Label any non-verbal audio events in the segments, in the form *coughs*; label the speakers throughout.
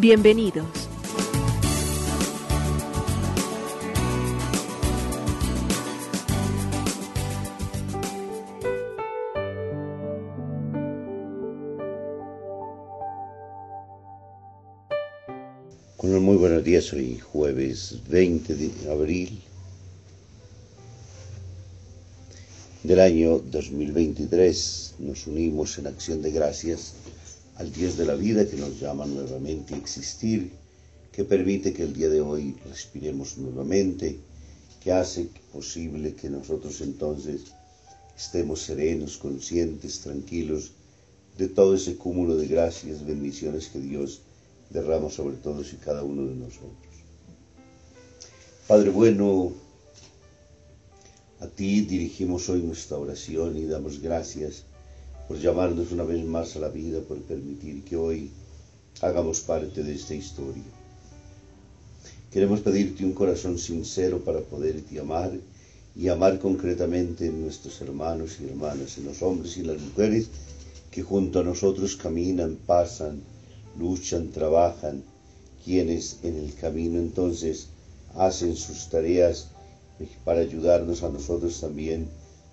Speaker 1: Bienvenidos.
Speaker 2: Muy buenos días, hoy jueves 20 de abril del año 2023 nos unimos en acción de gracias al Dios de la vida que nos llama nuevamente a existir, que permite que el día de hoy respiremos nuevamente, que hace posible que nosotros entonces estemos serenos, conscientes, tranquilos de todo ese cúmulo de gracias, bendiciones que Dios derrama sobre todos y cada uno de nosotros. Padre bueno, a ti dirigimos hoy nuestra oración y damos gracias por llamarnos una vez más a la vida, por permitir que hoy hagamos parte de esta historia. Queremos pedirte un corazón sincero para poderte amar y amar concretamente en nuestros hermanos y hermanas, en los hombres y las mujeres que junto a nosotros caminan, pasan, luchan, trabajan, quienes en el camino entonces hacen sus tareas para ayudarnos a nosotros también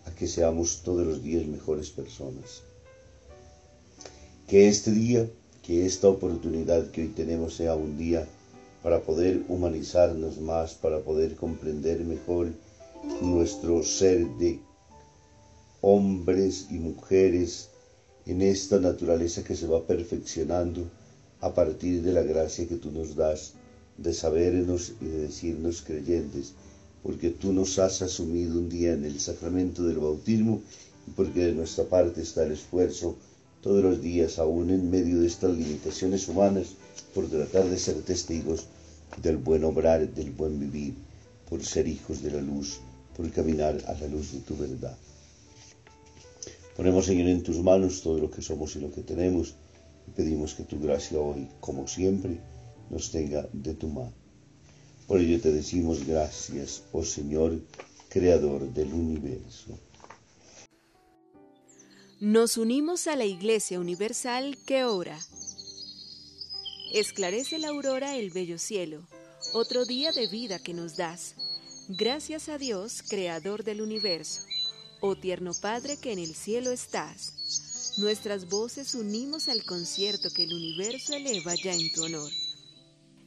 Speaker 2: a que seamos todos los días mejores personas. Que este día, que esta oportunidad que hoy tenemos sea un día para poder humanizarnos más, para poder comprender mejor nuestro ser de hombres y mujeres en esta naturaleza que se va perfeccionando a partir de la gracia que tú nos das de sabernos y de decirnos creyentes porque tú nos has asumido un día en el sacramento del bautismo y porque de nuestra parte está el esfuerzo todos los días, aún en medio de estas limitaciones humanas, por tratar de ser testigos del buen obrar, del buen vivir, por ser hijos de la luz, por caminar a la luz de tu verdad. Ponemos, Señor, en tus manos todo lo que somos y lo que tenemos y pedimos que tu gracia hoy, como siempre, nos tenga de tu mano. Por ello te decimos gracias, oh Señor, Creador del universo.
Speaker 1: Nos unimos a la Iglesia Universal que ora. Esclarece la aurora el bello cielo, otro día de vida que nos das. Gracias a Dios, Creador del universo. Oh tierno Padre que en el cielo estás. Nuestras voces unimos al concierto que el universo eleva ya en tu honor.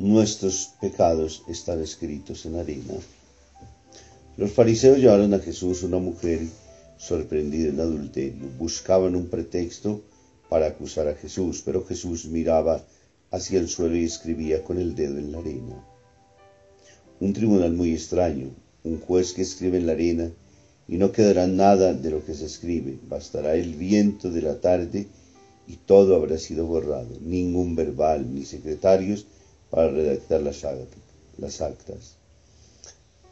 Speaker 2: Nuestros pecados están escritos en arena. Los fariseos llevaron a Jesús una mujer sorprendida en adulterio. Buscaban un pretexto para acusar a Jesús, pero Jesús miraba hacia el suelo y escribía con el dedo en la arena. Un tribunal muy extraño, un juez que escribe en la arena y no quedará nada de lo que se escribe, bastará el viento de la tarde y todo habrá sido borrado, ningún verbal ni secretarios para redactar las, actas.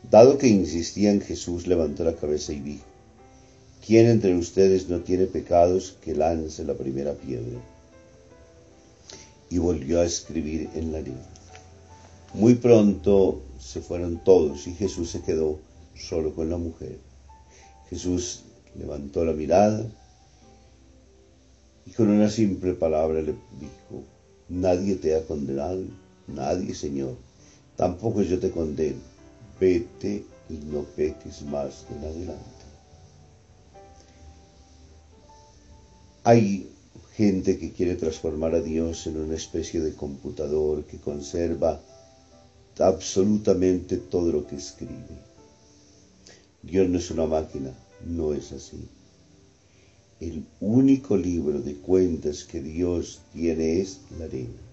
Speaker 2: Dado que insistían, Jesús levantó la cabeza y dijo, ¿quién entre ustedes no tiene pecados que lance la primera piedra? Y volvió a escribir en la arena. Muy pronto se fueron todos y Jesús se quedó solo con la mujer. Jesús levantó la mirada y con una simple palabra le dijo, nadie te ha condenado, nadie, Señor, tampoco yo te condeno, vete y no peques más en adelante. Hay gente que quiere transformar a Dios en una especie de computador que conserva absolutamente todo lo que escribe. Dios no es una máquina, no es así. El único libro de cuentas que Dios tiene es la arena.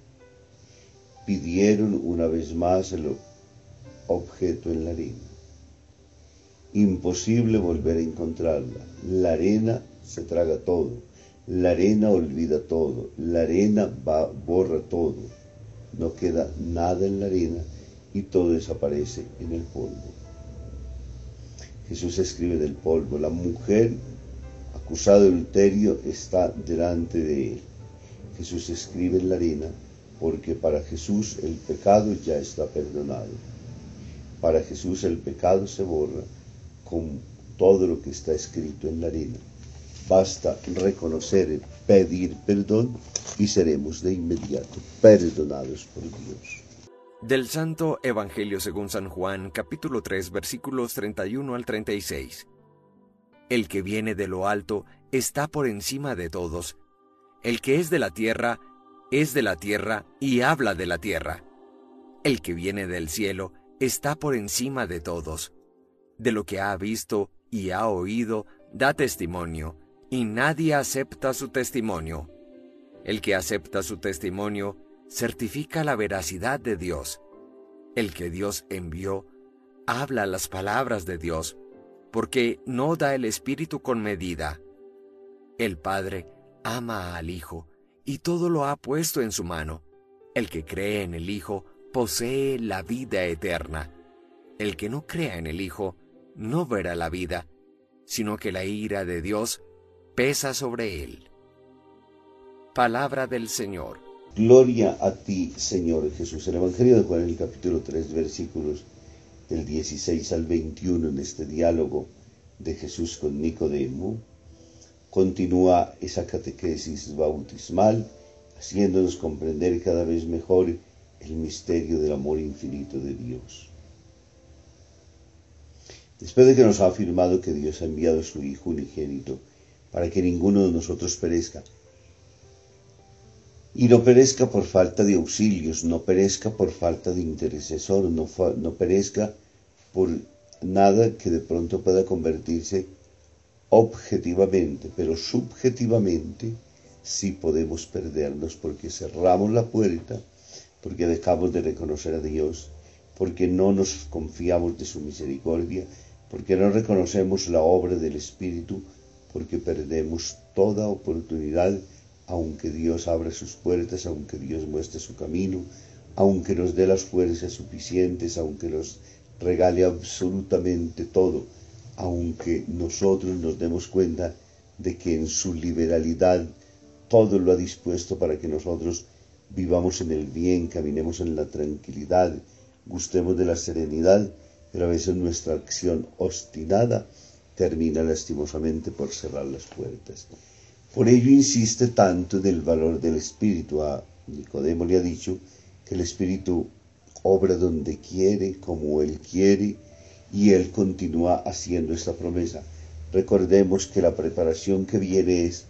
Speaker 2: Pidieron una vez más el objeto en la arena. Imposible volver a encontrarla. La arena se traga todo. La arena olvida todo. La arena va, borra todo. No queda nada en la arena y todo desaparece en el polvo. Jesús escribe del polvo. La mujer acusada de adulterio está delante de él. Jesús escribe en la arena porque para Jesús el pecado ya está perdonado. Para Jesús el pecado se borra con todo lo que está escrito en la arena. Basta reconocer, pedir perdón y seremos de inmediato perdonados por Dios.
Speaker 3: Del Santo Evangelio según San Juan, capítulo 3, versículos 31 al 36. El que viene de lo alto está por encima de todos. El que es de la tierra es de la tierra y habla de la tierra. El que viene del cielo está por encima de todos. De lo que ha visto y ha oído, da testimonio, y nadie acepta su testimonio. El que acepta su testimonio certifica la veracidad de Dios. El que Dios envió habla las palabras de Dios, porque no da el Espíritu con medida. El Padre ama al Hijo y todo lo ha puesto en su mano. El que cree en el Hijo posee la vida eterna. El que no crea en el Hijo no verá la vida, sino que la ira de Dios pesa sobre él. Palabra del Señor.
Speaker 2: Gloria a ti, Señor Jesús. El Evangelio de Juan, el capítulo 3, versículos del 16 al 21, en este diálogo de Jesús con Nicodemo, continúa esa catequesis bautismal, haciéndonos comprender cada vez mejor el misterio del amor infinito de Dios. Después de que nos ha afirmado que Dios ha enviado a su Hijo unigénito para que ninguno de nosotros perezca, y no perezca por falta de auxilios, no perezca por falta de intercesor, no, no perezca por nada que de pronto pueda convertirse objetivamente, pero subjetivamente sí podemos perdernos porque cerramos la puerta, porque dejamos de reconocer a Dios, porque no nos confiamos de su misericordia, porque no reconocemos la obra del Espíritu, porque perdemos toda oportunidad aunque Dios abra sus puertas, aunque Dios muestre su camino, aunque nos dé las fuerzas suficientes, aunque nos regale absolutamente todo, aunque nosotros nos demos cuenta de que en su liberalidad todo lo ha dispuesto para que nosotros vivamos en el bien, caminemos en la tranquilidad, gustemos de la serenidad, pero a veces nuestra acción obstinada termina lastimosamente por cerrar las puertas. Por ello insiste tanto en el valor del Espíritu. A Nicodemo le ha dicho que el Espíritu obra donde quiere, como Él quiere, y Él continúa haciendo esta promesa. Recordemos que la preparación que viene es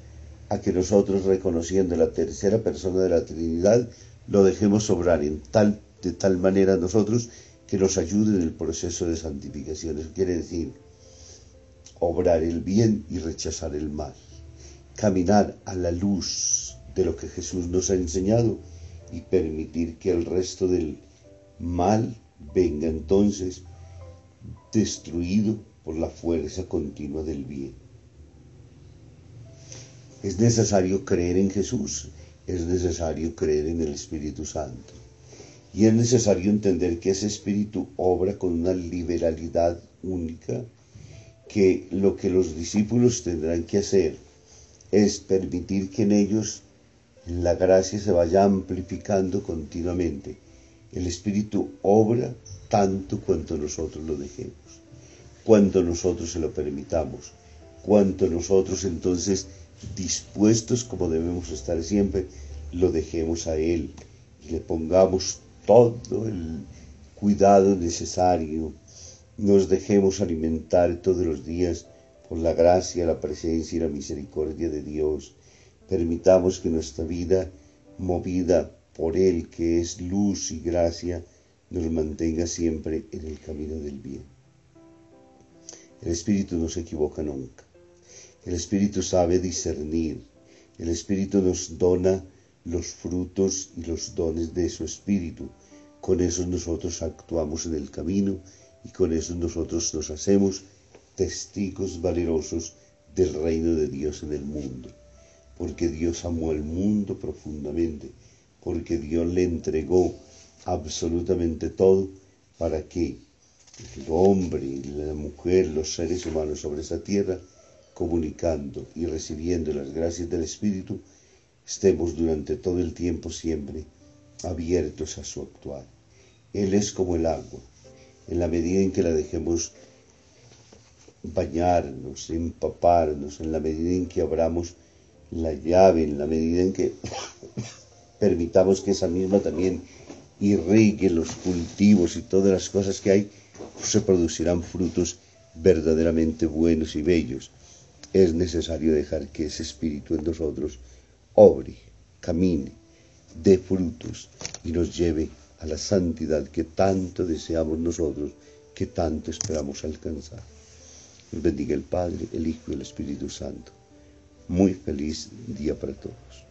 Speaker 2: a que nosotros, reconociendo la tercera persona de la Trinidad, lo dejemos obrar en tal, de tal manera nosotros que nos ayude en el proceso de santificación. Eso quiere decir obrar el bien y rechazar el mal caminar a la luz de lo que Jesús nos ha enseñado y permitir que el resto del mal venga entonces destruido por la fuerza continua del bien. Es necesario creer en Jesús, es necesario creer en el Espíritu Santo. Y es necesario entender que ese Espíritu obra con una liberalidad única, que lo que los discípulos tendrán que hacer es permitir que en ellos la gracia se vaya amplificando continuamente, El Espíritu obra tanto cuanto nosotros lo dejemos, cuanto nosotros se lo permitamos, cuanto nosotros entonces dispuestos como debemos estar siempre, lo dejemos a Él y le pongamos todo el cuidado necesario, nos dejemos alimentar todos los días por la gracia, la presencia y la misericordia de Dios. Permitamos que nuestra vida, movida por Él, que es luz y gracia, nos mantenga siempre en el camino del bien. El Espíritu no se equivoca nunca. El Espíritu sabe discernir. El Espíritu nos dona los frutos y los dones de su Espíritu. Con eso nosotros actuamos en el camino y con eso nosotros nos hacemos testigos valerosos del reino de Dios en el mundo. Porque Dios amó al mundo profundamente, porque Dios le entregó absolutamente todo para que el hombre, la mujer, los seres humanos sobre esta tierra, comunicando y recibiendo las gracias del Espíritu, estemos durante todo el tiempo siempre abiertos a su actuar. Él es como el agua. En la medida en que la dejemos bañarnos, empaparnos, en la medida en que abramos la llave, en la medida en que *coughs* permitamos que esa misma también irrigue los cultivos y todas las cosas que hay, se producirán frutos verdaderamente buenos y bellos. Es necesario dejar que ese espíritu en nosotros obre, camine, dé frutos y nos lleve a la santidad que tanto deseamos nosotros, que tanto esperamos alcanzar. bendiga el Padre, el Hijo y el Espíritu Santo. Muy feliz día para todos.